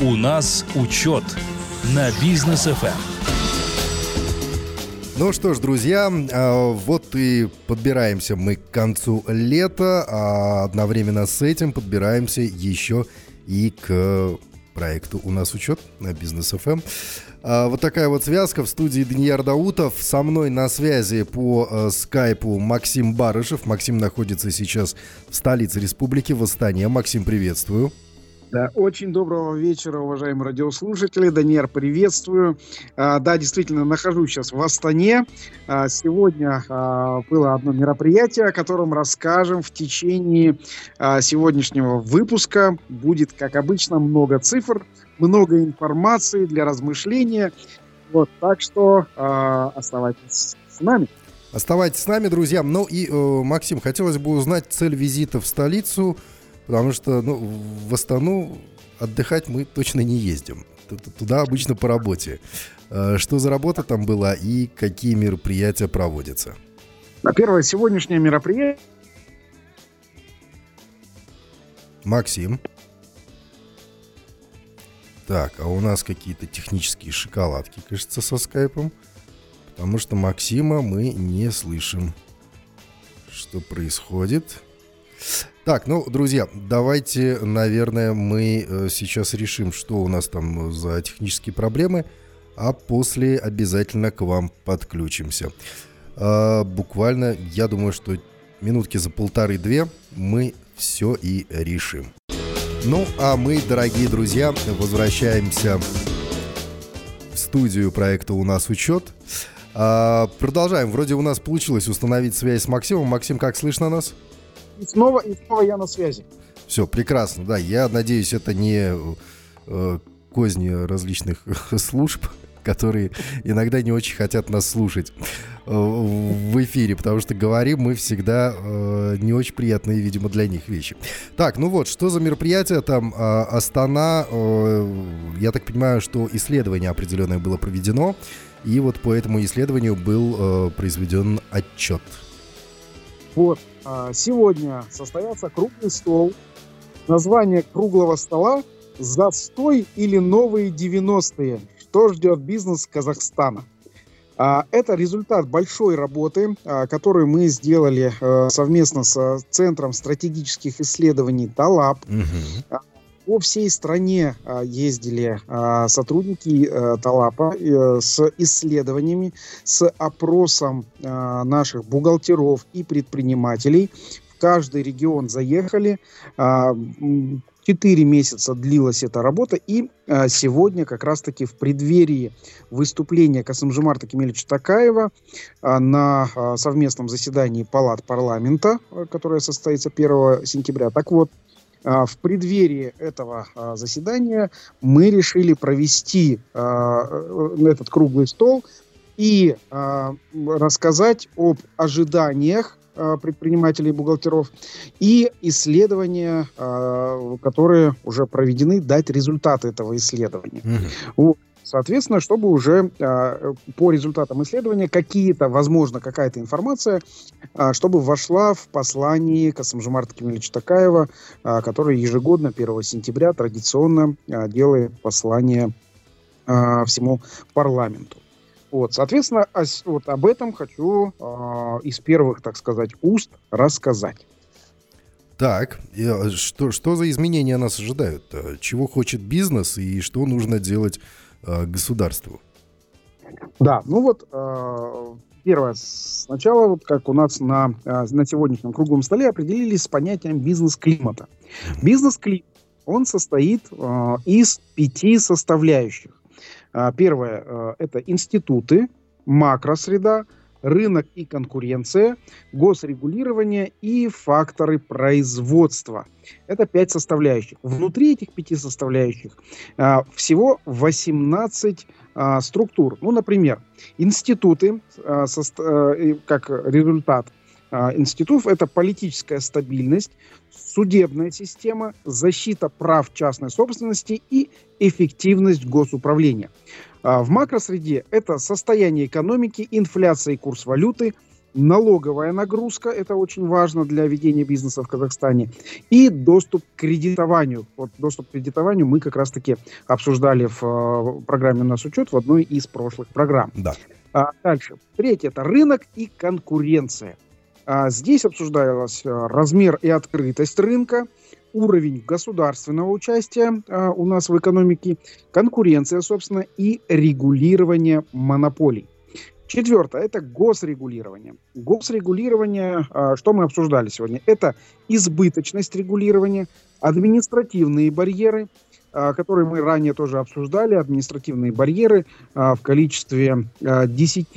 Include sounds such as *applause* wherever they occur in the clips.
У нас учет на бизнес ФМ. Ну что ж, друзья, а, вот и подбираемся мы к концу лета, а одновременно с этим подбираемся еще и к проекту «У нас учет» на Бизнес ФМ. А, вот такая вот связка в студии Данияр Даутов. Со мной на связи по э, скайпу Максим Барышев. Максим находится сейчас в столице республики, в Астане. Максим, приветствую. Да, очень доброго вечера, уважаемые радиослушатели. Даниэр, приветствую. А, да, действительно, нахожусь сейчас в Астане. А, сегодня а, было одно мероприятие, о котором расскажем в течение а, сегодняшнего выпуска. Будет, как обычно, много цифр, много информации для размышления. Вот, так что а, оставайтесь с нами. Оставайтесь с нами, друзья. Ну и, э, Максим, хотелось бы узнать цель визита в столицу – Потому что ну, в Астану отдыхать мы точно не ездим. Туда обычно по работе. Э, что за работа там была и какие мероприятия проводятся? На первое сегодняшнее мероприятие. Максим. Так, а у нас какие-то технические шоколадки, кажется, со скайпом. Потому что Максима мы не слышим. Что происходит? Так, ну, друзья, давайте, наверное, мы э, сейчас решим, что у нас там за технические проблемы, а после обязательно к вам подключимся. А, буквально, я думаю, что минутки за полторы-две мы все и решим. Ну, а мы, дорогие друзья, возвращаемся в студию проекта «У нас учет». А, продолжаем. Вроде у нас получилось установить связь с Максимом. Максим, как слышно нас? И снова, и снова я на связи. Все, прекрасно, да. Я надеюсь, это не э, козни различных *laughs* служб, которые иногда не очень хотят нас слушать э, в эфире, потому что говорим мы всегда э, не очень приятные, видимо, для них вещи. Так, ну вот, что за мероприятие там? Э, Астана, я так понимаю, что исследование определенное было проведено, и вот по этому исследованию был э, произведен отчет. Вот, а, сегодня состоялся круглый стол. Название круглого стола «Застой или новые 90-е? Что ждет бизнес Казахстана?» а, это результат большой работы, а, которую мы сделали совместно с Центром стратегических исследований ТАЛАП. Угу. По всей стране а, ездили а, сотрудники э, ТАЛАПа э, с исследованиями, с опросом а, наших бухгалтеров и предпринимателей. В каждый регион заехали. Четыре месяца длилась эта работа, и сегодня как раз-таки в преддверии выступления Касымжимарта Кемельевича Такаева на совместном заседании Палат парламента, которое состоится 1 сентября. Так вот, в преддверии этого а, заседания мы решили провести а, э, этот круглый стол и рассказать об ожиданиях предпринимателей и бухгалтеров и исследования, которые уже проведены, дать результаты этого исследования. Mm-hmm. Вот. Соответственно, чтобы уже э, по результатам исследования какие-то, возможно, какая-то информация, э, чтобы вошла в послание Касымжумарта Кемельевича Такаева, э, который ежегодно 1 сентября традиционно э, делает послание э, всему парламенту. Вот, соответственно, вот об этом хочу э, из первых, так сказать, уст рассказать. Так, что, что за изменения нас ожидают? Чего хочет бизнес и что нужно делать э, государству? Да, ну вот э, первое. Сначала, вот как у нас на, э, на сегодняшнем круглом столе определились с понятием бизнес-климата. Бизнес-климат, он состоит э, из пяти составляющих. Э, первое э, – это институты, макросреда, рынок и конкуренция, госрегулирование и факторы производства. Это пять составляющих. Внутри этих пяти составляющих а, всего 18 а, структур. Ну, например, институты, а, со, а, как результат институтов, это политическая стабильность, судебная система, защита прав частной собственности и эффективность госуправления. А, в макросреде это состояние экономики, инфляция и курс валюты, налоговая нагрузка, это очень важно для ведения бизнеса в Казахстане, и доступ к кредитованию. Вот доступ к кредитованию мы как раз-таки обсуждали в э, программе «У нас учет» в одной из прошлых программ. Да. А, дальше. Третье – это рынок и конкуренция. А, здесь обсуждалось а, размер и открытость рынка, уровень государственного участия а, у нас в экономике, конкуренция, собственно, и регулирование монополий. Четвертое – это госрегулирование. Госрегулирование, а, что мы обсуждали сегодня, это избыточность регулирования, административные барьеры, которые мы ранее тоже обсуждали, административные барьеры в количестве 10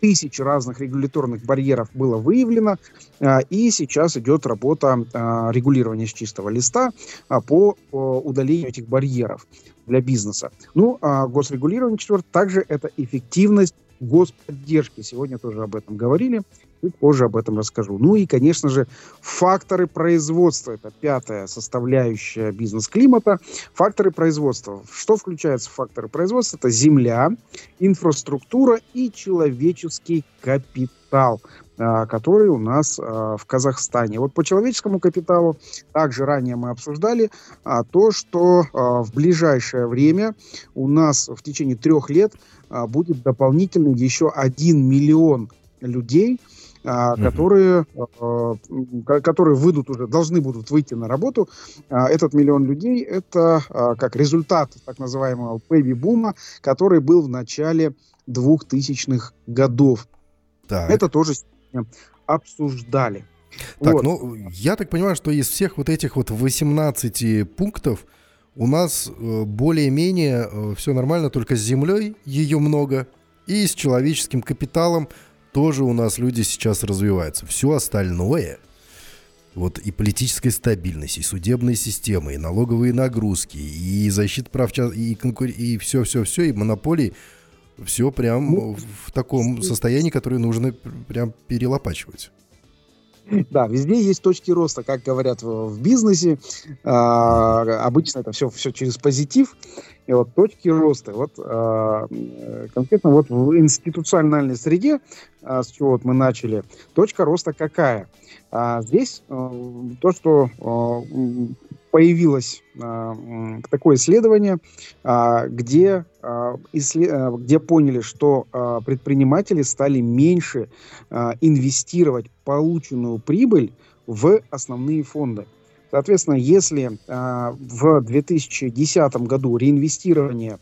тысяч разных регуляторных барьеров было выявлено, и сейчас идет работа регулирования с чистого листа по удалению этих барьеров для бизнеса. Ну, а госрегулирование, четвертое, также это эффективность господдержки. Сегодня тоже об этом говорили. Чуть позже об этом расскажу. Ну и, конечно же, факторы производства. Это пятая составляющая бизнес-климата. Факторы производства. Что включается в факторы производства? Это земля, инфраструктура и человеческий капитал который у нас а, в Казахстане. Вот по человеческому капиталу также ранее мы обсуждали а, то, что в ближайшее время у нас в течение трех лет будет дополнительно еще 1 миллион людей, которые, которые выйдут уже, должны будут выйти на работу. Этот миллион людей – это как результат так называемого бэби-бума, который был в начале 2000-х годов. Так. Это тоже обсуждали. Так, вот. ну, я так понимаю, что из всех вот этих вот 18 пунктов у нас э, более-менее э, все нормально, только с землей ее много, и с человеческим капиталом тоже у нас люди сейчас развиваются. Все остальное, вот и политическая стабильность, и судебные системы, и налоговые нагрузки, и защита прав, и, конкур... и все-все-все, и монополии – все прям ну, в таком состоянии, которое нужно прям перелопачивать. Да, везде есть точки роста, как говорят в, в бизнесе. А, обычно это все, все через позитив. И вот точки роста. Вот а, конкретно вот в институциональной среде, а, с чего вот мы начали, точка роста какая? А, здесь а, то, что а, появилось а, такое исследование, а, где, а, где поняли, что предприниматели стали меньше инвестировать полученную прибыль в основные фонды. Соответственно, если в 2010 году реинвестирование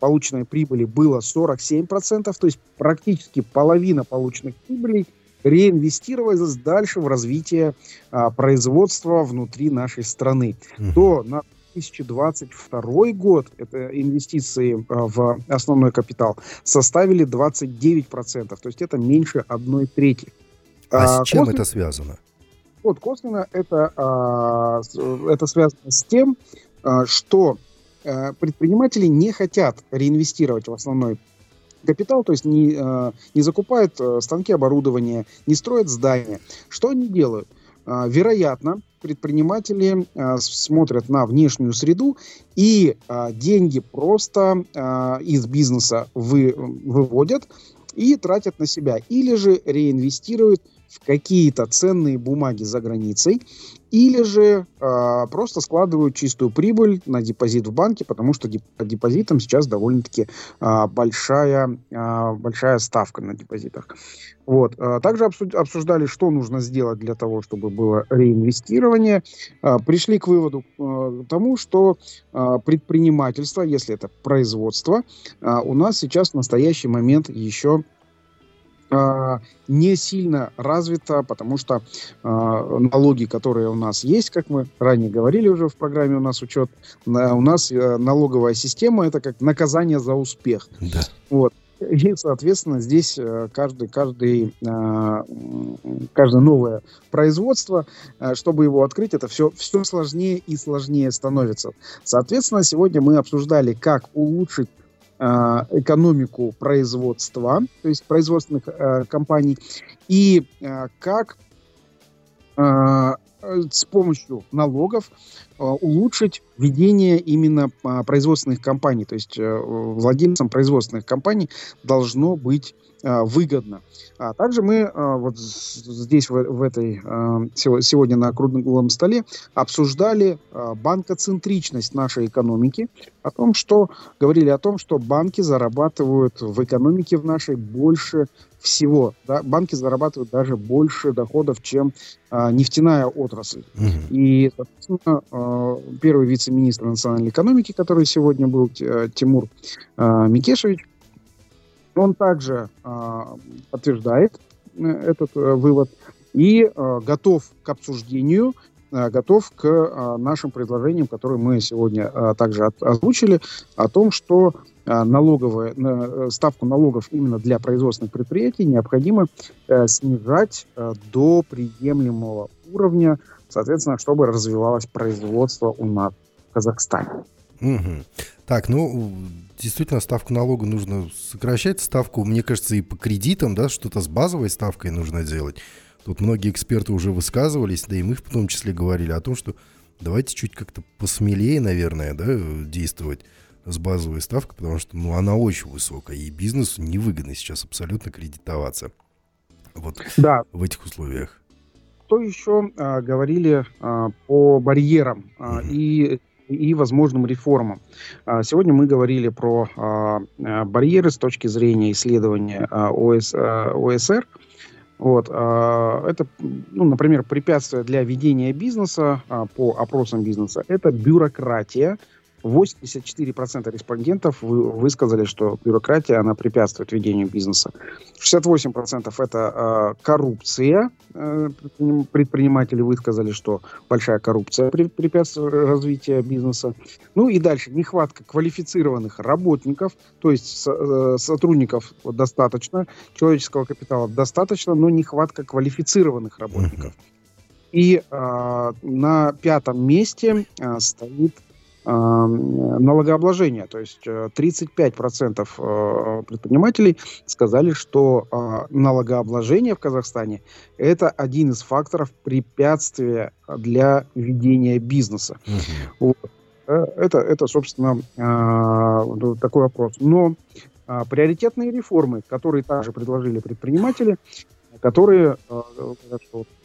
полученной прибыли было 47%, то есть практически половина полученных прибылей – реинвестировать дальше в развитие а, производства внутри нашей страны, угу. то на 2022 год, это инвестиции а, в основной капитал, составили 29%, то есть это меньше одной трети. А, а с чем косвенно, это связано? Вот косвенно это, а, это связано с тем, а, что а, предприниматели не хотят реинвестировать в основной капитал, то есть не, э, не закупают э, станки оборудования, не строят здания. Что они делают? Э, вероятно, предприниматели смотрят на внешнюю среду и деньги просто из бизнеса вы, выводят и тратят на себя. Или же реинвестируют в какие-то ценные бумаги за границей, или же э, просто складывают чистую прибыль на депозит в банке, потому что по депозитам сейчас довольно-таки э, большая, э, большая ставка на депозитах. Вот. Также обсуждали, что нужно сделать для того, чтобы было реинвестирование. Пришли к выводу к тому, что предпринимательство, если это производство, у нас сейчас в настоящий момент еще а, не сильно развита, потому что э, налоги, которые у нас есть, как мы ранее говорили уже в программе у нас учет, на, у нас э, налоговая система это как наказание за успех. Да. Вот. И, соответственно, здесь э, каждый, каждый, э, каждое новое производство, э, чтобы его открыть, это все, все сложнее и сложнее становится. Соответственно, сегодня мы обсуждали, как улучшить экономику производства, то есть производственных э, компаний, и э, как с помощью налогов улучшить ведение именно производственных компаний. То есть владельцам производственных компаний должно быть выгодно. А также мы вот здесь, в, в этой, сегодня на круглом столе обсуждали банкоцентричность нашей экономики, о том, что говорили о том, что банки зарабатывают в экономике в нашей больше всего. Да? Банки зарабатывают даже больше доходов, чем а, нефтяная отрасль. Угу. И, соответственно, а, первый вице-министр национальной экономики, который сегодня был, Тимур а, Микешевич, он также подтверждает э, этот вывод и готов к обсуждению готов к нашим предложениям, которые мы сегодня также озвучили, о том, что налоговые, э, ставку налогов именно для производственных предприятий необходимо э, снижать э, до приемлемого уровня, соответственно, чтобы развивалось производство у нас в Казахстане. Угу. Так, ну, действительно, ставку налога нужно сокращать. Ставку, мне кажется, и по кредитам, да, что-то с базовой ставкой нужно делать. Тут многие эксперты уже высказывались, да и мы в том числе говорили о том, что давайте чуть как-то посмелее, наверное, да, действовать с базовой ставкой, потому что ну, она очень высокая, и бизнесу невыгодно сейчас абсолютно кредитоваться вот да. в этих условиях. Что еще а, говорили а, по барьерам а, и и возможным реформам. А, сегодня мы говорили про а, а, барьеры с точки зрения исследования ОС, ОСР. Вот, это, ну, например, препятствие для ведения бизнеса по опросам бизнеса – это бюрократия, 84% респондентов высказали, что бюрократия, она препятствует ведению бизнеса. 68% это э, коррупция. Э, предприниматели высказали, что большая коррупция препятствует развитию бизнеса. Ну и дальше, нехватка квалифицированных работников, то есть э, сотрудников достаточно, человеческого капитала достаточно, но нехватка квалифицированных работников. И э, на пятом месте э, стоит налогообложения. То есть 35% э, э, предпринимателей сказали, что а, налогообложение в Казахстане – это один из факторов препятствия для ведения бизнеса. Угу. Это, это, собственно, а, такой вопрос. Но а, приоритетные реформы, которые также предложили предприниматели, которые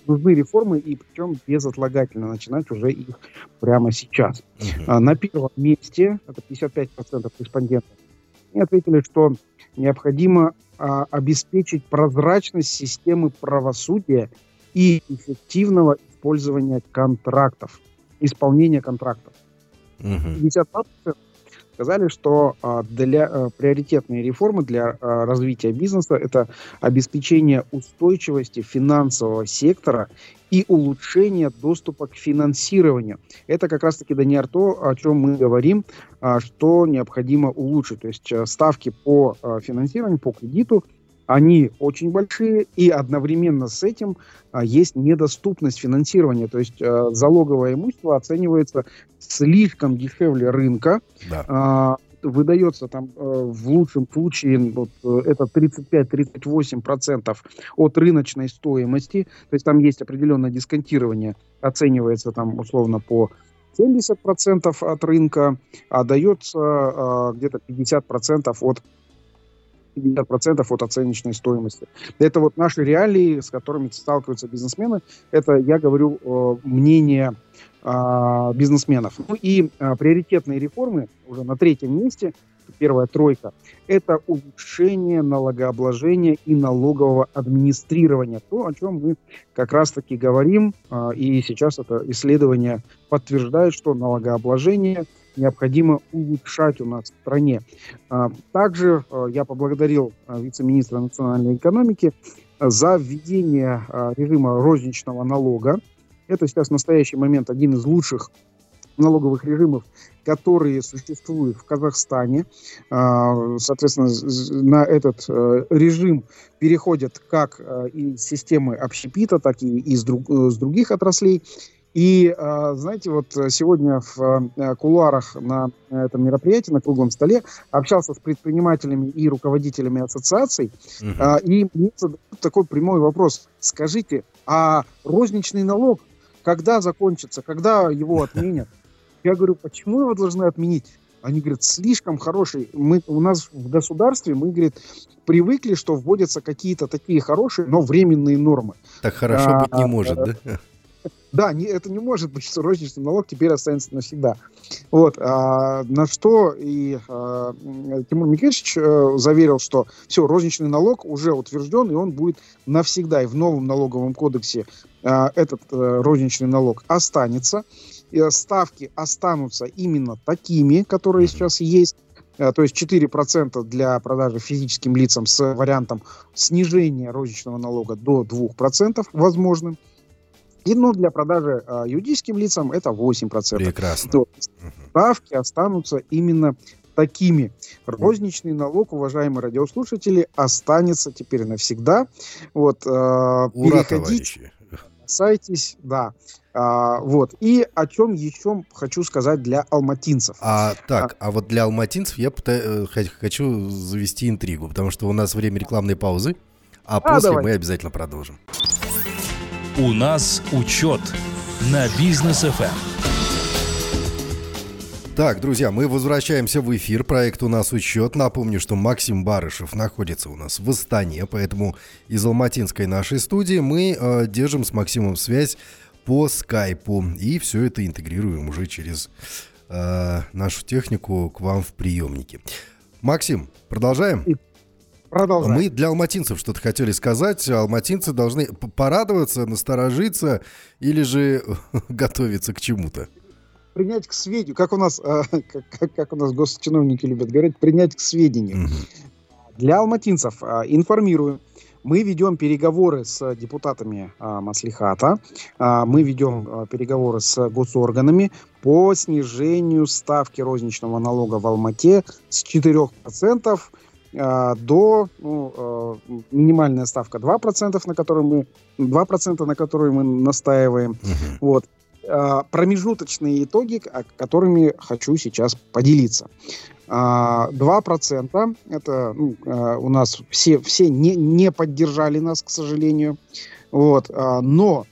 нужны реформы, и причем безотлагательно начинать уже их прямо сейчас. Uh-huh. На первом месте, это 55% респондентов, они ответили, что необходимо а, обеспечить прозрачность системы правосудия и эффективного использования контрактов, исполнения контрактов. Uh-huh. 52% сказали, что а, для а, приоритетные реформы для а, развития бизнеса это обеспечение устойчивости финансового сектора и улучшение доступа к финансированию. Это как раз-таки, Даниэр, то, о чем мы говорим, что необходимо улучшить. То есть ставки по финансированию, по кредиту – они очень большие, и одновременно с этим а, есть недоступность финансирования. То есть а, залоговое имущество оценивается слишком дешевле рынка. Да. А, выдается там э, в лучшем случае вот, это 35-38% от рыночной стоимости. То есть там есть определенное дисконтирование, оценивается там условно по 70% от рынка, а дается э, где-то 50% от 50% от оценочной стоимости. Это вот наши реалии, с которыми сталкиваются бизнесмены. Это, я говорю, э, мнение э, бизнесменов. Ну и э, приоритетные реформы уже на третьем месте, первая тройка, это улучшение налогообложения и налогового администрирования. То, о чем мы как раз-таки говорим, э, и сейчас это исследование подтверждает, что налогообложение – необходимо улучшать у нас в стране. А, также а, я поблагодарил а, вице-министра национальной экономики за введение режима розничного налога. Это сейчас в настоящий момент один из лучших налоговых режимов, которые существуют в Казахстане. Соответственно, на этот э, режим переходят как э, из системы общепита, так и из э, других отраслей. И, а, знаете, вот сегодня в э, кулуарах на этом мероприятии, на круглом столе, общался с предпринимателями и руководителями ассоциаций, uh-huh. и мне задают такой прямой вопрос. Скажите, а розничный налог когда закончится, когда его *laughs* отменят. Я говорю, почему его должны отменить? Они говорят, слишком хороший. Мы, у нас в государстве, мы, говорит, привыкли, что вводятся какие-то такие хорошие, но временные нормы. Так хорошо а, быть не может, да? Да, не, это не может быть, что розничный налог теперь останется навсегда. Вот, а, на что и а, Тимур Микельевич а, заверил, что все, розничный налог уже утвержден, и он будет навсегда. И в новом налоговом кодексе а, этот а, розничный налог останется. И ставки останутся именно такими, которые сейчас есть. А, то есть 4% для продажи физическим лицам с вариантом снижения розничного налога до 2% возможным. И ну, для продажи э, юридическим лицам это 8%. Прекрасно. То ставки останутся именно такими. Розничный налог, уважаемые радиослушатели, останется теперь навсегда. Вот, э, Ура, переходите, касайтесь, да. А, вот. И о чем еще хочу сказать для алматинцев. А, так, а, а вот для алматинцев я пытаюсь, э, хочу завести интригу, потому что у нас время рекламной паузы, а, а после давай. мы обязательно продолжим. У нас учет на бизнес FM. Так, друзья, мы возвращаемся в эфир. Проект «У нас учет». Напомню, что Максим Барышев находится у нас в Астане, поэтому из алматинской нашей студии мы э, держим с Максимом связь по скайпу. И все это интегрируем уже через э, нашу технику к вам в приемнике. Максим, продолжаем? Продолжаем. Мы для алматинцев что-то хотели сказать. Алматинцы должны порадоваться, насторожиться или же *laughs* готовиться к чему-то? Принять к сведению, как у нас, *laughs* э, как, как у нас госчиновники любят говорить, принять к сведению. Угу. Для алматинцев э, информирую. Мы ведем переговоры с депутатами э, Маслихата, э, мы ведем э, переговоры с госорганами по снижению ставки розничного налога в Алмате с 4% а, до ну, а, минимальная ставка 2%, на которую мы 2%, на которую мы настаиваем. Uh-huh. Вот. А, промежуточные итоги, которыми хочу сейчас поделиться. 2% это ну, у нас все, все не, не поддержали нас, к сожалению. Вот. Но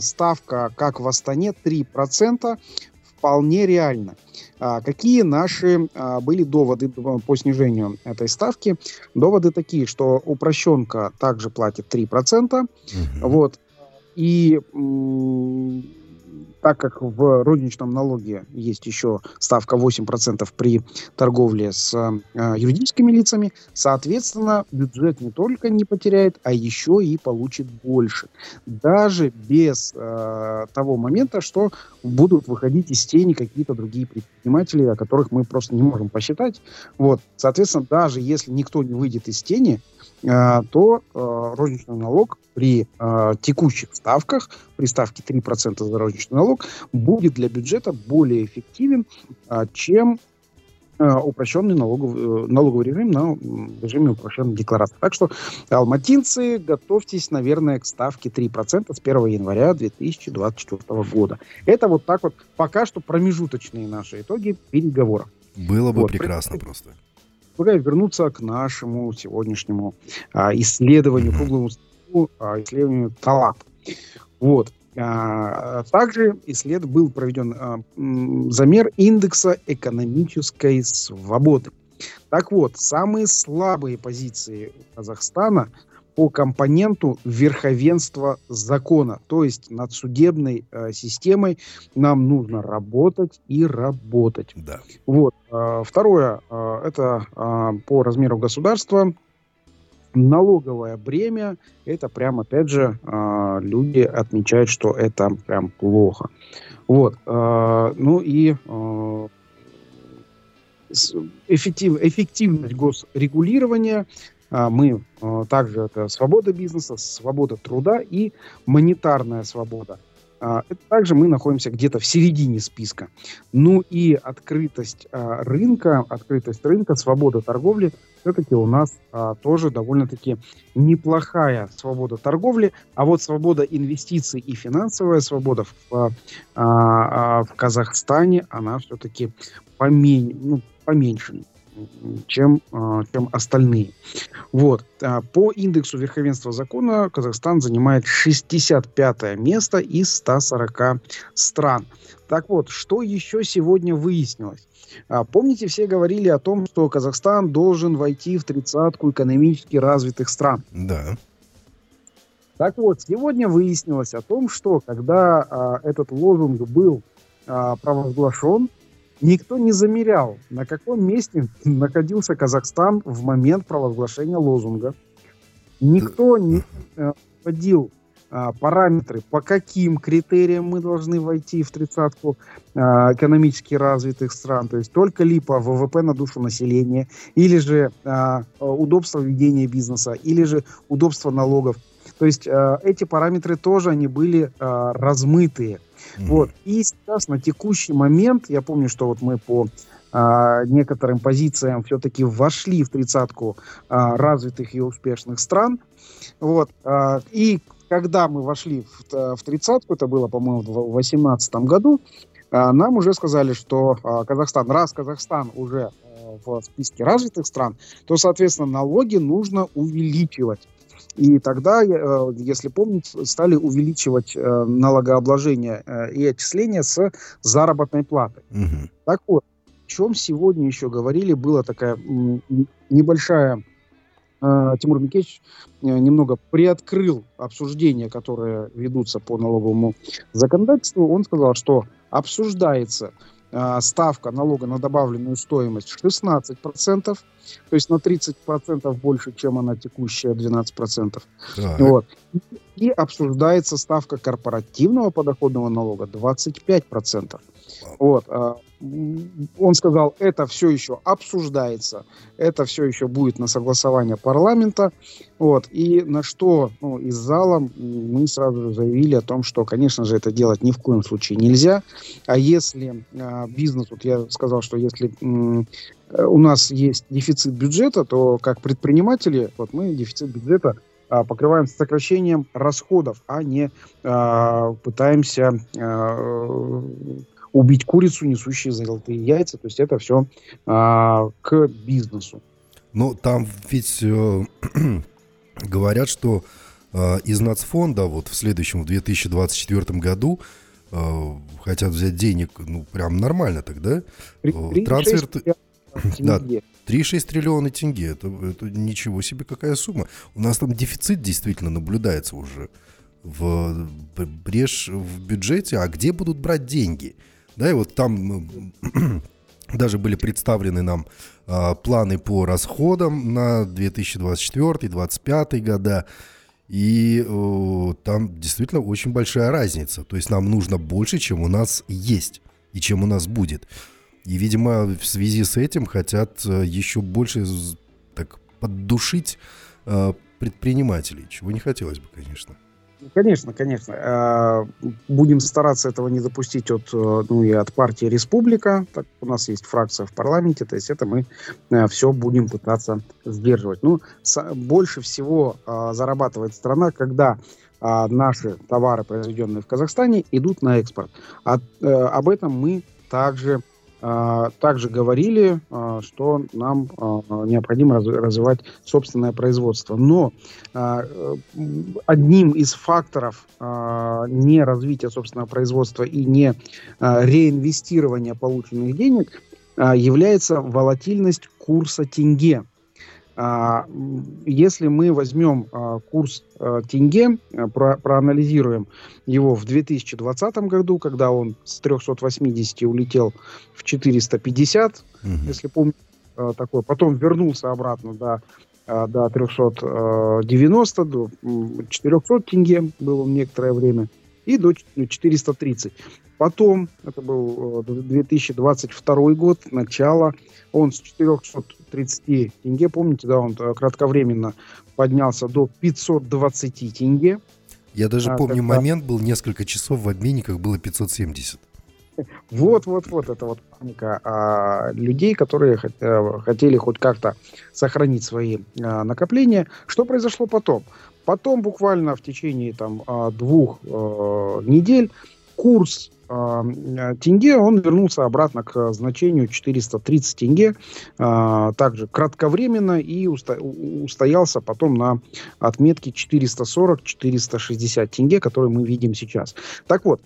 ставка, как в Астане, 3% вполне реально. А, какие наши а, были доводы по снижению этой ставки? Доводы такие, что упрощенка также платит 3%. Угу. Вот. И так как в розничном налоге есть еще ставка 8% при торговле с э, юридическими лицами, соответственно, бюджет не только не потеряет, а еще и получит больше. Даже без э, того момента, что будут выходить из тени какие-то другие предприниматели, о которых мы просто не можем посчитать. Вот. Соответственно, даже если никто не выйдет из тени, то э, розничный налог при э, текущих ставках, при ставке 3% за розничный налог, будет для бюджета более эффективен, чем упрощенный налоговый, налоговый режим на режиме упрощенной декларации. Так что, алматинцы, готовьтесь, наверное, к ставке 3% с 1 января 2024 года. Это вот так вот пока что промежуточные наши итоги переговоров. Было бы вот. прекрасно просто предлагаю вернуться к нашему сегодняшнему а, исследованию, круглому столу, а, исследованию ТАЛАП. Вот. А, также исслед... был проведен а, замер индекса экономической свободы. Так вот, самые слабые позиции Казахстана по компоненту верховенства закона. То есть над судебной э, системой нам нужно работать и работать. Да. Вот. Э, второе, э, это э, по размеру государства налоговое бремя, это прям, опять же, э, люди отмечают, что это прям плохо. Вот. Э, ну и э, эффектив, эффективность госрегулирования мы а, также это свобода бизнеса, свобода труда и монетарная свобода. А, также мы находимся где-то в середине списка. Ну и открытость рынка, открытость рынка, свобода торговли все-таки у нас а, тоже довольно-таки неплохая свобода торговли, а вот свобода инвестиций и финансовая свобода в, а, а, в Казахстане, она все-таки помен, ну, поменьше чем, чем остальные. Вот. По индексу верховенства закона Казахстан занимает 65 место из 140 стран. Так вот, что еще сегодня выяснилось? Помните, все говорили о том, что Казахстан должен войти в тридцатку экономически развитых стран. Да. Так вот, сегодня выяснилось о том, что когда а, этот лозунг был а, провозглашен, никто не замерял, на каком месте *laughs* находился Казахстан в момент провозглашения лозунга. Никто не а, вводил а, параметры, по каким критериям мы должны войти в тридцатку а, экономически развитых стран, то есть только ли по ВВП на душу населения, или же а, удобство ведения бизнеса, или же удобство налогов. То есть э, эти параметры тоже они были э, размытые. Mm-hmm. Вот. И сейчас на текущий момент, я помню, что вот мы по э, некоторым позициям все-таки вошли в тридцатку э, развитых и успешных стран. Вот. Э, и когда мы вошли в, в тридцатку, это было, по-моему, в 2018 году, э, нам уже сказали, что э, Казахстан, раз Казахстан уже в списке развитых стран, то, соответственно, налоги нужно увеличивать. И тогда, э, если помните, стали увеличивать э, налогообложение э, и отчисления с заработной платы. Угу. Так вот, о чем сегодня еще говорили, была такая небольшая Тимур Микеч немного приоткрыл обсуждения, которые ведутся по налоговому законодательству. Он сказал, что обсуждается а, ставка налога на добавленную стоимость 16%, то есть на 30% больше, чем она текущая 12%. Так. Вот. И обсуждается ставка корпоративного подоходного налога 25%. Вот. Он сказал, это все еще обсуждается, это все еще будет на согласование парламента. Вот. И на что ну, из зала мы сразу же заявили о том, что, конечно же, это делать ни в коем случае нельзя. А если э, бизнес, вот я сказал, что если э, у нас есть дефицит бюджета, то как предприниматели, вот мы дефицит бюджета а, покрываем сокращением расходов, а не а, пытаемся убить курицу, несущие золотые яйца. То есть это все а, к бизнесу. Ну, там ведь э, *clears throat* говорят, что э, из нацфонда вот в следующем, в 2024 году э, хотят взять денег, ну, прям нормально тогда. 3, 3, Трансфер... 6 да, 3,6 триллиона тенге. Это, это ничего себе какая сумма. У нас там дефицит действительно наблюдается уже в брешь в бюджете. А где будут брать деньги? Да, и вот там *clears throat* даже были представлены нам э, планы по расходам на 2024-2025 года. И э, там действительно очень большая разница. То есть нам нужно больше, чем у нас есть и чем у нас будет. И, видимо, в связи с этим хотят э, еще больше так поддушить э, предпринимателей, чего не хотелось бы, конечно. Конечно, конечно. А, будем стараться этого не допустить от, э, ну, и от партии Республика. Так, у нас есть фракция в парламенте, то есть это мы э, все будем пытаться сдерживать. Ну, больше всего а, зарабатывает страна, когда а, наши товары, произведенные в Казахстане, идут на экспорт. Э, об этом мы также а, также говорили, а, что нам а, необходимо развивать собственное производство. Но одним из факторов не развития собственного производства и не реинвестирования полученных денег является волатильность курса тенге. А, если мы возьмем а, курс а, тенге, про, проанализируем его в 2020 году, когда он с 380 улетел в 450, угу. если помните, такой, потом вернулся обратно до, до 390, до 400 тенге было некоторое время, и до 430. Потом, это был 2022 год, начало, он с 430 тенге, помните, да, он э, кратковременно поднялся до 520 тенге. Я даже а, помню, когда... момент был несколько часов в обменниках было 570. *laughs* Вот, вот, вот, это вот паника а, людей, которые а, хотели хоть как-то сохранить свои а, накопления. Что произошло потом? Потом буквально в течение там а, двух а, недель курс а, тенге, он вернулся обратно к значению 430 тенге, а, также кратковременно и устоялся потом на отметке 440-460 тенге, которые мы видим сейчас. Так вот,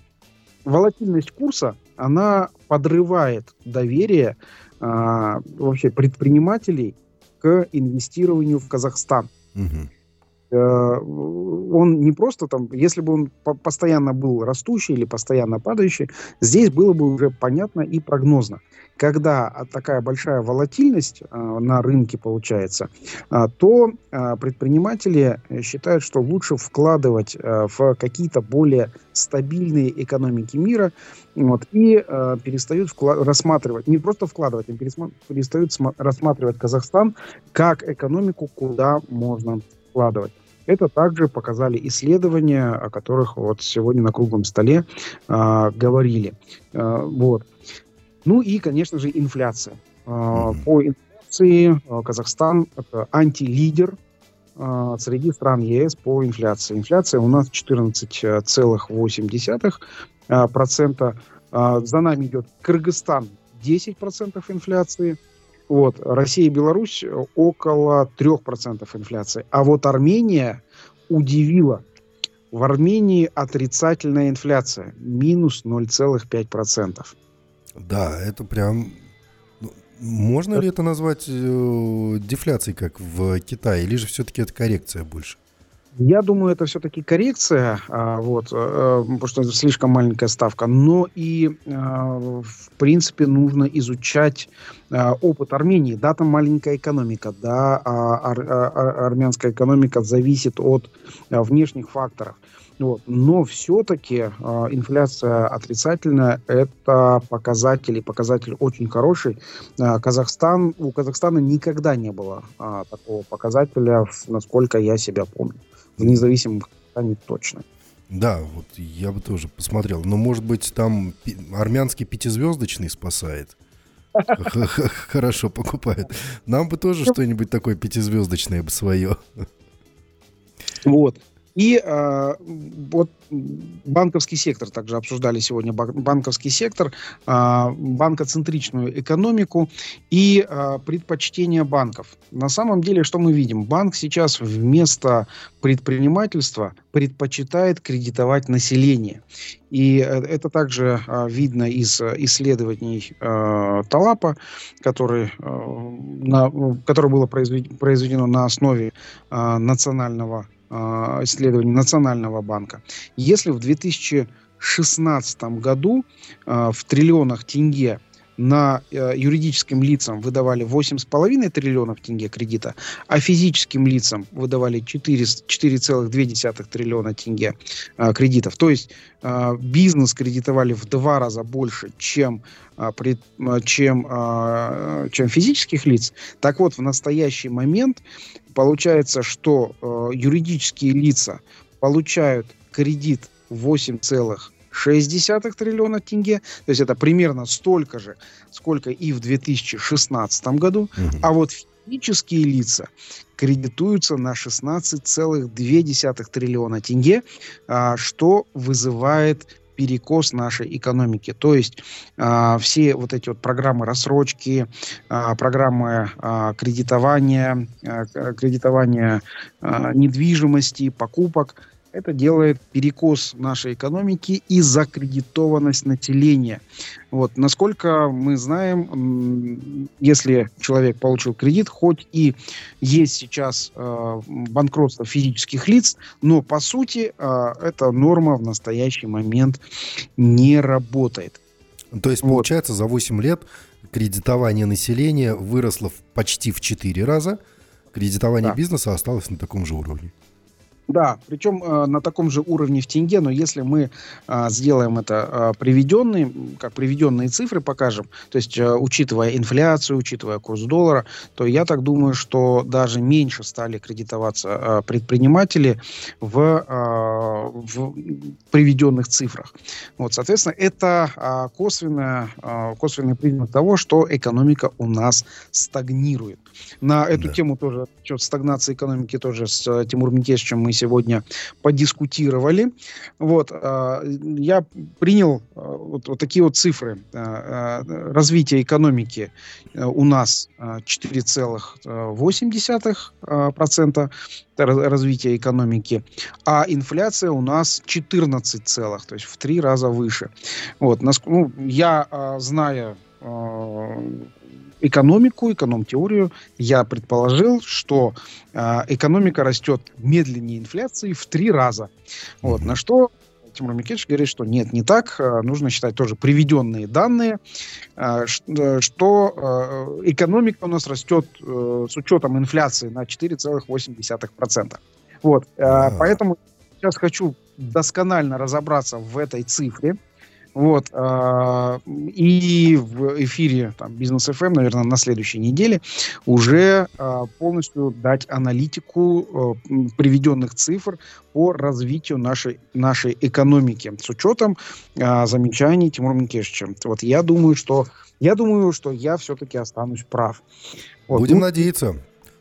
волатильность курса, она подрывает доверие а, вообще предпринимателей к инвестированию в Казахстан. Угу. Э, он не просто там, если бы он постоянно был растущий или постоянно падающий, здесь было бы уже понятно и прогнозно. Когда такая большая волатильность э, на рынке получается, э, то предприниматели считают, что лучше вкладывать в какие-то более стабильные экономики мира вот, и перестают рассматривать, не просто вкладывать, а перестают рассматривать Казахстан как экономику, куда можно вкладывать. Это также показали исследования, о которых вот сегодня на круглом столе э, говорили. Э, вот. Ну и, конечно же, инфляция. Э, по инфляции э, Казахстан это антилидер э, среди стран ЕС по инфляции. Инфляция у нас 14,8%. Э, процента. Э, за нами идет Кыргызстан 10% инфляции. Вот. Россия и Беларусь около 3% инфляции. А вот Армения удивила. В Армении отрицательная инфляция. Минус 0,5%. Да, это прям... Ну, можно это... ли это назвать э, дефляцией, как в Китае, или же все-таки это коррекция больше? Я думаю, это все-таки коррекция, а, вот, а, потому что слишком маленькая ставка. Но и, а, в принципе, нужно изучать опыт Армении. Да, там маленькая экономика, да, ар- ар- армянская экономика зависит от внешних факторов. Вот. Но все-таки э, инфляция отрицательная, это показатель, и показатель очень хороший. Э, Казахстан, у Казахстана никогда не было э, такого показателя, насколько я себя помню независимом Казахстане точно. Да, вот я бы тоже посмотрел. Но, может быть, там армянский пятизвездочный спасает? *laughs* Хорошо покупает. Нам бы тоже что-нибудь такое пятизвездочное бы свое. Вот. И э, вот банковский сектор также обсуждали сегодня банковский сектор, э, банкоцентричную экономику и э, предпочтение банков. На самом деле, что мы видим? Банк сейчас вместо предпринимательства предпочитает кредитовать население. И это также э, видно из исследований э, Талапа, который, э, на, которое было произведено на основе э, национального исследований Национального банка. Если в 2016 году а, в триллионах тенге на э, юридическим лицам выдавали 8,5 триллионов тенге кредита, а физическим лицам выдавали 4,2 триллиона тенге э, кредитов. То есть э, бизнес кредитовали в два раза больше, чем, э, пред, э, чем, э, чем физических лиц. Так вот, в настоящий момент получается, что э, юридические лица получают кредит 8,5 1,6 триллиона тенге. То есть это примерно столько же, сколько и в 2016 году. Угу. А вот физические лица кредитуются на 16,2 триллиона тенге, а, что вызывает перекос нашей экономики. То есть э, все вот эти вот программы рассрочки, э, программы э, кредитования, э, кредитования э, недвижимости, покупок, это делает перекос нашей экономики и закредитованность населения. Вот. Насколько мы знаем, если человек получил кредит, хоть и есть сейчас э, банкротство физических лиц, но по сути э, эта норма в настоящий момент не работает. То есть, вот. получается, за 8 лет кредитование населения выросло почти в 4 раза, кредитование да. бизнеса осталось на таком же уровне. Да, причем э, на таком же уровне в тенге, но если мы э, сделаем это э, приведенные, как приведенные цифры покажем, то есть э, учитывая инфляцию, учитывая курс доллара, то я так думаю, что даже меньше стали кредитоваться э, предприниматели в, э, в приведенных цифрах. Вот, соответственно, это э, косвенное, э, косвенный признак того, что экономика у нас стагнирует. На эту да. тему тоже, стагнации экономики тоже с э, Тимуром Микесовичем мы сегодня подискутировали. Вот, а, я принял вот, вот такие вот цифры. Развитие экономики у нас 4,8% развития экономики, а инфляция у нас 14 целых, то есть в три раза выше. Вот, ну, я, зная экономику, эконом-теорию, я предположил, что э, экономика растет медленнее инфляции в три раза. Вот, на что Тимур Микитович говорит, что нет, не так. А, нужно считать тоже приведенные данные, а, э, что экономика у нас растет э, с учетом инфляции на 4,8%. Вот, а. поэтому сейчас хочу досконально разобраться в этой цифре. Вот. А, и в эфире там, Бизнес FM, эм, наверное, на следующей неделе уже а, полностью дать аналитику а, приведенных цифр по развитию нашей, нашей экономики с учетом замечаний Тимура Минкевича. Вот я думаю, что я думаю, что я все-таки останусь прав. Вот. Будем ну, надеяться.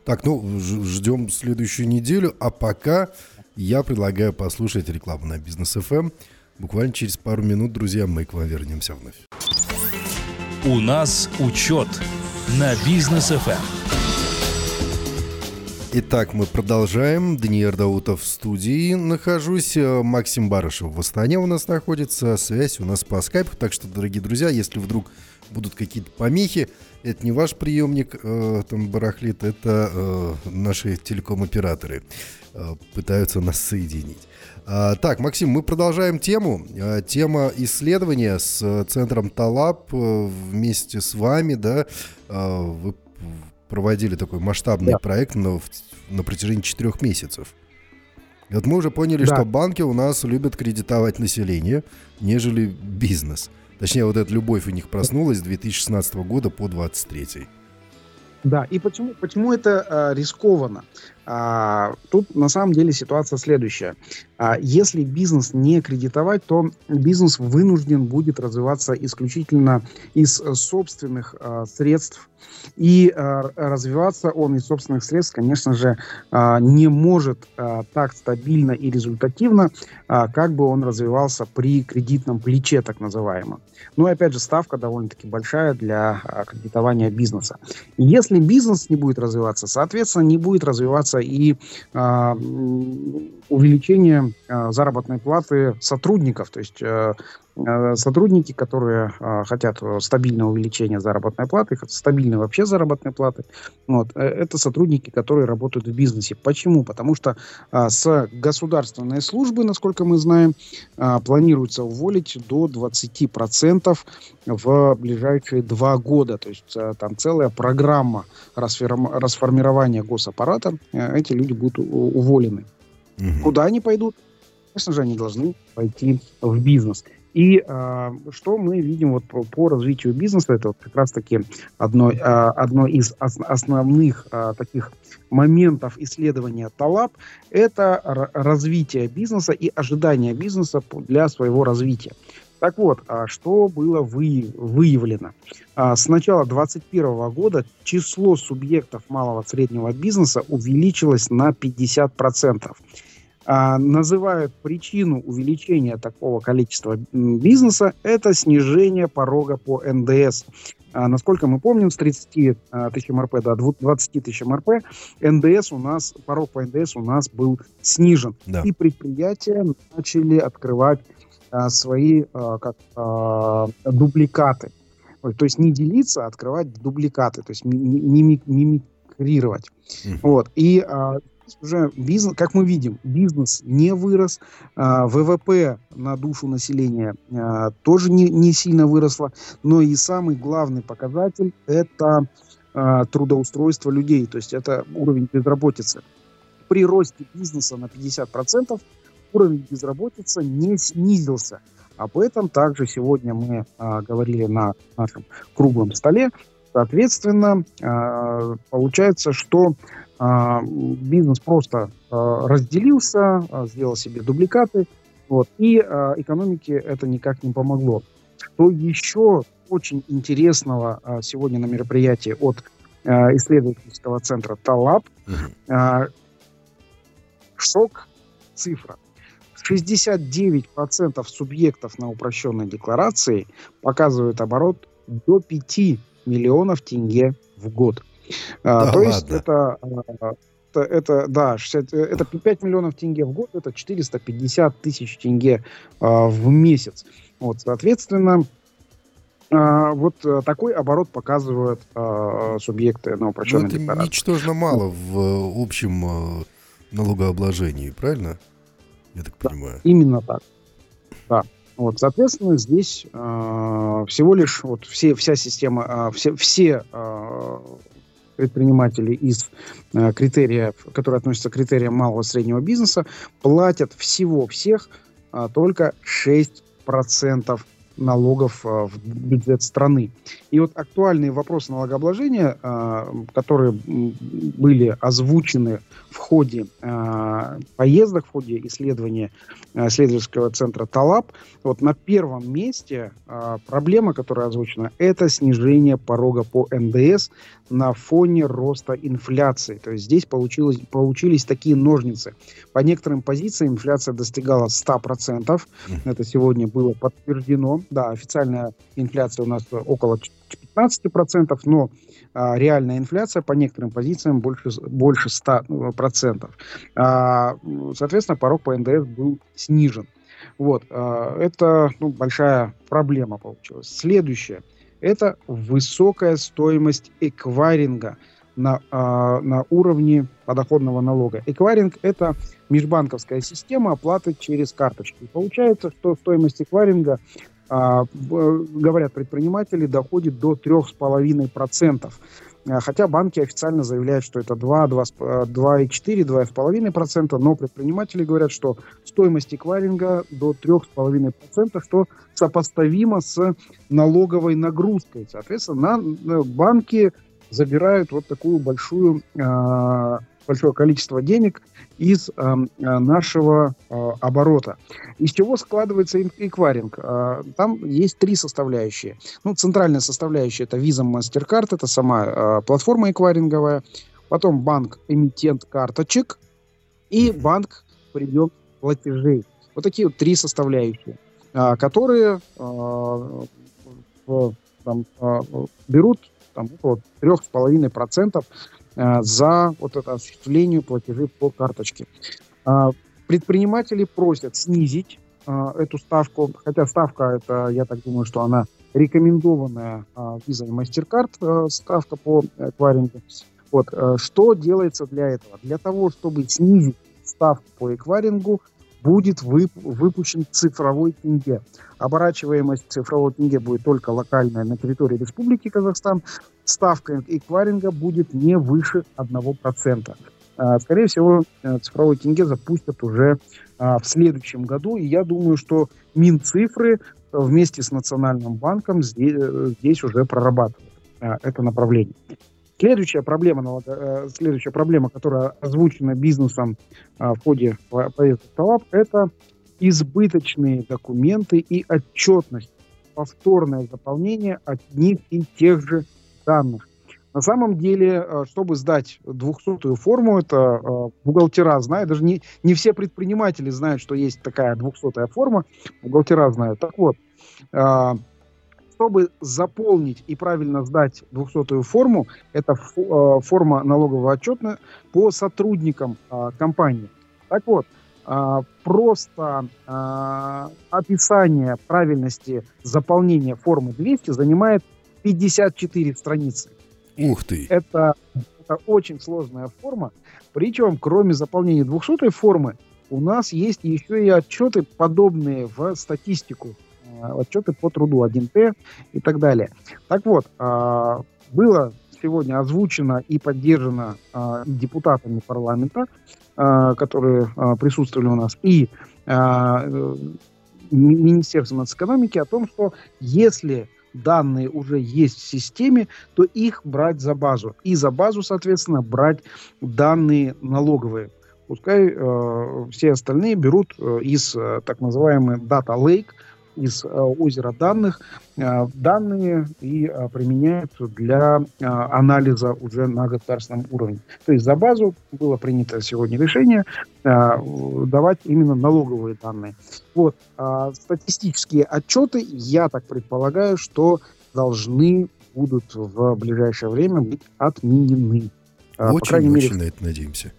Так, ну, ждем следующую неделю, а пока я предлагаю послушать рекламу на Бизнес FM. Буквально через пару минут, друзья, мы к вам вернемся вновь. У нас учет на бизнес FM. Итак, мы продолжаем. Даниил Даутов в студии нахожусь. Максим Барышев в Астане у нас находится. Связь у нас по скайпу. Так что, дорогие друзья, если вдруг будут какие-то помехи, это не ваш приемник э, там барахлит, это э, наши телеком-операторы э, пытаются нас соединить. А, так, Максим, мы продолжаем тему. А, тема исследования с центром Талаб э, вместе с вами, да, а, вы проводили такой масштабный да. проект на, на протяжении четырех месяцев. И вот мы уже поняли, да. что банки у нас любят кредитовать население, нежели бизнес. Точнее, вот эта любовь у них проснулась с 2016 года по 2023. Да, и почему, почему это э, рискованно? А, тут на самом деле ситуация следующая. А, если бизнес не кредитовать, то бизнес вынужден будет развиваться исключительно из собственных а, средств. И а, развиваться он из собственных средств, конечно же, а, не может а, так стабильно и результативно, а, как бы он развивался при кредитном плече, так называемом. Ну и опять же, ставка довольно-таки большая для а, кредитования бизнеса. Если бизнес не будет развиваться, соответственно, не будет развиваться развиваться и э, увеличение э, заработной платы сотрудников. То есть э, Э, сотрудники, которые э, хотят стабильного увеличения заработной платы, стабильной вообще заработной платы, вот, э, это сотрудники, которые работают в бизнесе. Почему? Потому что с государственной службы, насколько мы знаем, планируется уволить до 20% в ближайшие два года. То есть там целая программа расформирования госаппарата. Эти люди будут уволены. Угу. Куда они пойдут? Конечно же, они должны пойти в бизнес. И э, что мы видим вот по, по развитию бизнеса, это вот как раз-таки одно, э, одно из ос, основных э, таких моментов исследования Талаб, это развитие бизнеса и ожидание бизнеса для своего развития. Так вот, что было вы, выявлено? С начала 2021 года число субъектов малого и среднего бизнеса увеличилось на 50% а, называют причину увеличения такого количества бизнеса это снижение порога по НДС. А, насколько мы помним, с 30 а, тысяч МРП до 20 тысяч МРП НДС у нас, порог по НДС у нас был снижен. Да. И предприятия начали открывать а, свои а, как, а, дубликаты. То есть не делиться, а открывать дубликаты, то есть мимикрировать. Mm-hmm. Вот. И уже бизнес, как мы видим, бизнес не вырос, а, ВВП на душу населения а, тоже не, не сильно выросло, но и самый главный показатель это а, трудоустройство людей, то есть это уровень безработицы. При росте бизнеса на 50% уровень безработицы не снизился. Об этом также сегодня мы а, говорили на нашем круглом столе. Соответственно, а, получается, что а, бизнес просто а, разделился, а, сделал себе дубликаты, вот, и экономике это никак не помогло. Что еще очень интересного сегодня на мероприятии от исследовательского центра Талаб, шок цифра. 69% субъектов на упрощенной декларации показывают оборот до 5 миллионов тенге в год. А, да То ладно. есть это, а, это, это, да, 60, это 5 миллионов тенге в год, это 450 тысяч тенге а, в месяц. Вот, соответственно, а, вот э, такой оборот показывают а, субъекты на упрощенной ну, это ничтожно мало в э, общем э, налогообложении, правильно? Я так да, понимаю. Именно так. Да. Вот, соответственно, здесь э, всего лишь вот все, вся система, э, все, все э, предприниматели из э, критерия, которые относятся к критериям малого и среднего бизнеса, платят всего всех э, только 6% налогов э, в бюджет страны. И вот актуальные вопросы налогообложения, э, которые были озвучены в ходе э, поездок, в ходе исследования исследовательского центра ТАЛАП, вот на первом месте проблема, которая озвучена, это снижение порога по НДС на фоне роста инфляции. То есть здесь получилось, получились такие ножницы. По некоторым позициям инфляция достигала 100%. Это сегодня было подтверждено да, официальная инфляция у нас около 15%, но а, реальная инфляция по некоторым позициям больше, больше 100%. А, соответственно, порог по НДС был снижен. Вот, а, это ну, большая проблема получилась. Следующее. Это высокая стоимость эквайринга на, а, на уровне подоходного налога. Эквайринг – это межбанковская система оплаты через карточки. получается, что стоимость эквайринга а, говорят предприниматели, доходит до 3,5%. А, хотя банки официально заявляют, что это 2, 2,4, 2,5%, но предприниматели говорят, что стоимость эквайринга до 3,5%, что сопоставимо с налоговой нагрузкой. Соответственно, на, банки забирают вот такую большую а, большое количество денег из э, нашего э, оборота. Из чего складывается эквайринг? Э, там есть три составляющие. Ну, центральная составляющая это Visa MasterCard, это сама э, платформа эквайринговая. Потом банк-эмитент карточек и банк прием платежей. Вот такие вот три составляющие, э, которые э, в, там, э, берут там, около 3,5% Э, за вот это осуществление платежей по карточке. А, предприниматели просят снизить э, эту ставку, хотя ставка, это, я так думаю, что она рекомендованная а, Visa и MasterCard, э, ставка по эквайрингу. Вот, что делается для этого? Для того, чтобы снизить ставку по эквайрингу, будет вып выпущен цифровой тенге. Оборачиваемость цифрового тенге будет только локальная на территории Республики Казахстан. Ставка эквайринга будет не выше 1%. А, скорее всего, э, цифровой тенге запустят уже а, в следующем году. И я думаю, что Минцифры вместе с Национальным банком здесь, э, уже прорабатывают а, это направление. Следующая проблема, э, следующая проблема, которая озвучена бизнесом а, в ходе поездки ТАЛАП, это избыточные документы и отчетность, повторное заполнение одних и тех же данных. На самом деле, э, чтобы сдать 200-ю форму, это э, бухгалтера знают, даже не, не все предприниматели знают, что есть такая 200-я форма, бухгалтера знают. Так вот, чтобы заполнить и правильно сдать 200-ю форму, это э, форма налогового отчета по сотрудникам э, компании. Так вот, э, просто описание правильности заполнения формы 200 занимает 54 страницы. Ух ты! Это, это очень сложная форма. Причем, кроме заполнения 200 формы, у нас есть еще и отчеты, подобные в статистику отчеты по труду 1Т и так далее. Так вот, а, было сегодня озвучено и поддержано а, депутатами парламента, а, которые присутствовали у нас, и Министерством экономики о том, что если данные уже есть в системе, то их брать за базу. И за базу, соответственно, брать данные налоговые. Пускай э, все остальные берут э, из э, так называемый Data Lake, из озера данных данные и применяют для анализа уже на государственном уровне. То есть за базу было принято сегодня решение давать именно налоговые данные. Вот. Статистические отчеты, я так предполагаю, что должны будут в ближайшее время быть отменены. Очень, по крайней очень мере, на это надеемся.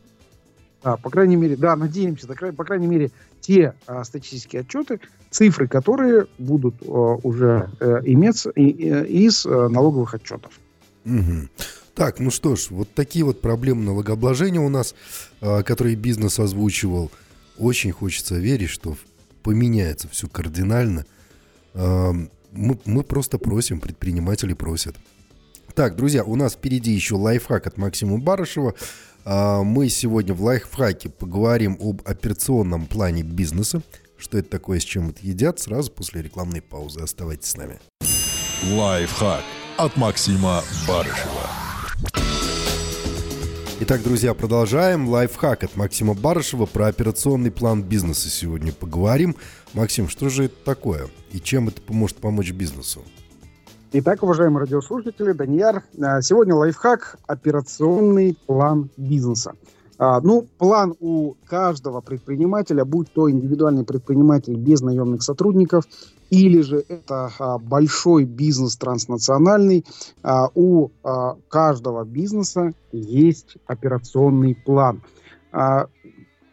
Да, по крайней мере, да, надеемся, по крайней мере, те а, статистические отчеты, цифры, которые будут а, уже а, иметься и, и, из а, налоговых отчетов. Угу. Так, ну что ж, вот такие вот проблемы налогообложения у нас, а, которые бизнес озвучивал. Очень хочется верить, что поменяется все кардинально. А, мы, мы просто просим, предприниматели просят. Так, друзья, у нас впереди еще лайфхак от Максима Барышева. А, мы сегодня в лайфхаке поговорим об операционном плане бизнеса. Что это такое, с чем это едят, сразу после рекламной паузы. Оставайтесь с нами. Лайфхак от Максима Барышева. Итак, друзья, продолжаем. Лайфхак от Максима Барышева про операционный план бизнеса сегодня поговорим. Максим, что же это такое и чем это поможет помочь бизнесу? Итак, уважаемые радиослушатели, Данияр, а, сегодня лайфхак «Операционный план бизнеса». А, ну, план у каждого предпринимателя, будь то индивидуальный предприниматель без наемных сотрудников, или же это а, большой бизнес транснациональный, а, у а, каждого бизнеса есть операционный план. А,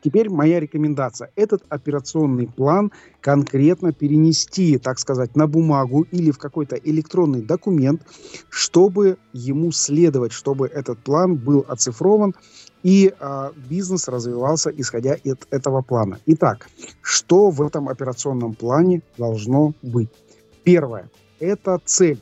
Теперь моя рекомендация. Этот операционный план конкретно перенести, так сказать, на бумагу или в какой-то электронный документ, чтобы ему следовать, чтобы этот план был оцифрован и э, бизнес развивался исходя из этого плана. Итак, что в этом операционном плане должно быть? Первое – это цель.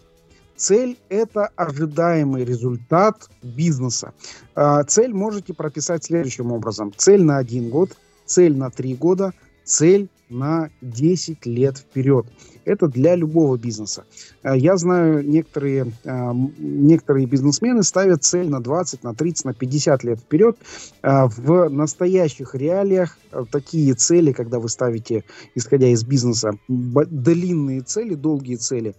Цель – это ожидаемый результат бизнеса. Э, цель можете прописать следующим образом. Цель на один год, цель на три года, цель на 10 лет вперед. Это для любого бизнеса. Э, я знаю, некоторые, э, некоторые бизнесмены ставят цель на 20, на 30, на 50 лет вперед. Э, в настоящих реалиях такие цели, когда вы ставите, исходя из бизнеса, длинные цели, долгие цели,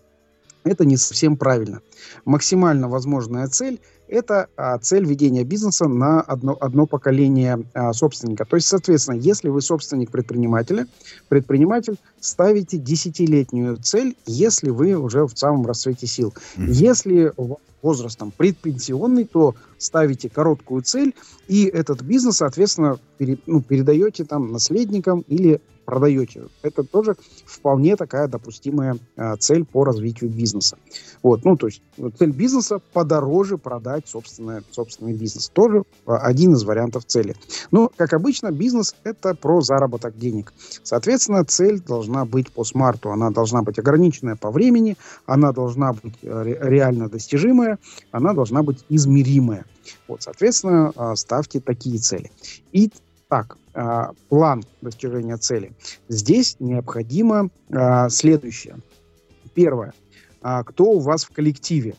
это не совсем правильно. Максимально возможная цель это а, цель ведения бизнеса на одно, одно поколение а, собственника. То есть, соответственно, если вы собственник предпринимателя, предприниматель, ставите десятилетнюю цель, если вы уже в самом расцвете сил. Mm-hmm. Если возрастом предпенсионный, то ставите короткую цель, и этот бизнес, соответственно, пере, ну, передаете там наследникам или продаете. Это тоже вполне такая допустимая э, цель по развитию бизнеса. Вот, ну, то есть цель бизнеса подороже продать собственное, собственный бизнес. Тоже э, один из вариантов цели. Но, как обычно, бизнес – это про заработок денег. Соответственно, цель должна быть по смарту. Она должна быть ограниченная по времени, она должна быть э, реально достижимая, она должна быть измеримая. Вот, соответственно, э, ставьте такие цели. И так, э, план достижения цели. Здесь необходимо э, следующее. Первое. Э, кто у вас в коллективе?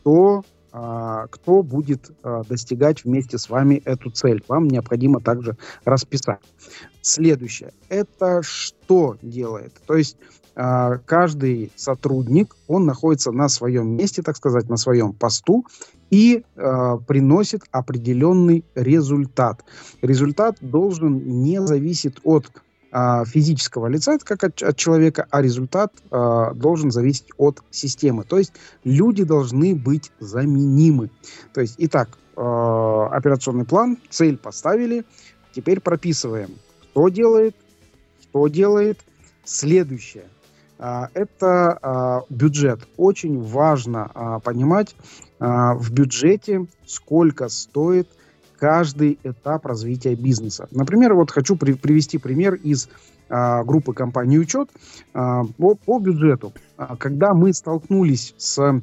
Кто, э, кто будет э, достигать вместе с вами эту цель? Вам необходимо также расписать. Следующее. Это что делает? То есть а, каждый сотрудник, он находится на своем месте, так сказать, на своем посту и э, приносит определенный результат. Результат должен не зависеть от э, физического лица, как от, от человека, а результат э, должен зависеть от системы. То есть люди должны быть заменимы. То есть, итак, э, операционный план, цель поставили, теперь прописываем, кто делает, что делает. Следующее а, это а, бюджет. Очень важно а, понимать в бюджете, сколько стоит каждый этап развития бизнеса. Например, вот хочу при, привести пример из группы компании «Учет» по, по бюджету. Когда мы столкнулись с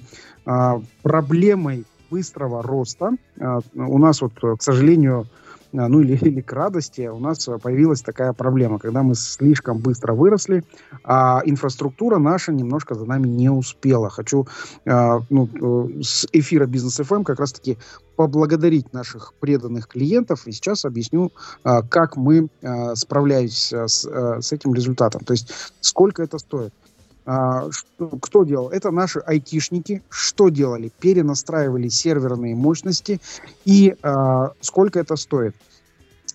проблемой быстрого роста, у нас вот, к сожалению, а, ну или, или к радости, у нас появилась такая проблема, когда мы слишком быстро выросли, а инфраструктура наша немножко за нами не успела. Хочу а, ну, э, с эфира Бизнес FM как раз-таки поблагодарить наших преданных клиентов, и сейчас объясню, а, как мы справляемся с, с этим результатом, то есть сколько это стоит. А, что, кто делал? Это наши айтишники. Что делали? Перенастраивали серверные мощности. И а, сколько это стоит?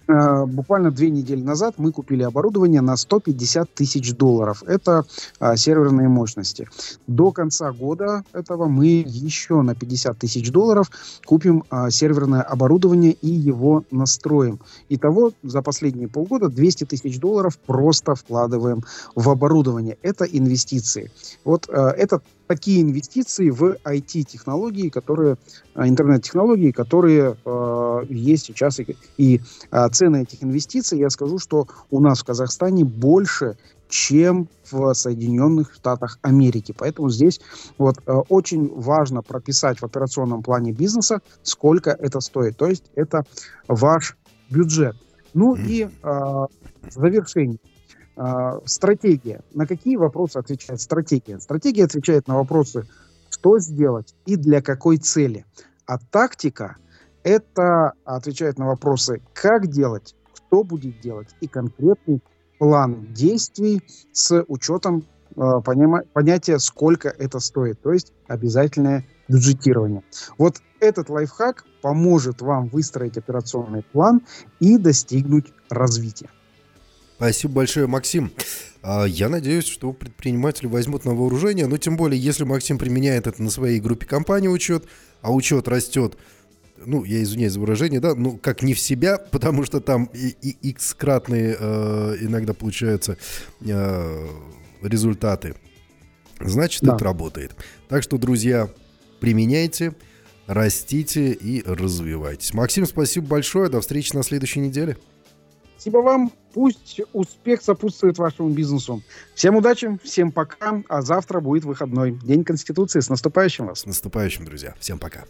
Э, буквально две недели назад мы купили оборудование на 150 тысяч долларов. Это а, серверные мощности. До конца года этого мы еще на 50 тысяч долларов купим а, серверное оборудование и его настроим. Итого за последние полгода 200 тысяч долларов просто вкладываем в оборудование. Это инвестиции. Вот а, это такие инвестиции в IT-технологии, которые, а, интернет-технологии, которые э, есть сейчас. И, и э, цены этих инвестиций, я скажу, что у нас в Казахстане больше, чем в Соединенных Штатах Америки. Поэтому здесь вот э, очень важно прописать в операционном плане бизнеса, сколько это стоит. То есть это ваш бюджет. Ну и э, в завершение. А, стратегия. На какие вопросы отвечает стратегия? Стратегия отвечает на вопросы, что сделать и для какой цели. А тактика это отвечает на вопросы, как делать, кто будет делать и конкретный план действий с учетом э, понятия, сколько это стоит, то есть обязательное бюджетирование. Вот этот лайфхак поможет вам выстроить операционный план и достигнуть развития. Спасибо большое, Максим. А, я надеюсь, что предприниматели возьмут на вооружение, но тем более, если Максим применяет это на своей группе компании учет, а учет растет, ну, я извиняюсь за выражение, да, ну, как не в себя, *laughs* потому что там и, и x-кратные э, иногда получаются э, результаты. Значит, да. это работает. Так что, друзья, применяйте, растите и развивайтесь. Максим, спасибо большое. До встречи на следующей неделе. Спасибо вам. Пусть успех сопутствует вашему бизнесу. Всем удачи, всем пока. А завтра будет выходной. День Конституции. С наступающим вас. С наступающим, друзья. Всем пока.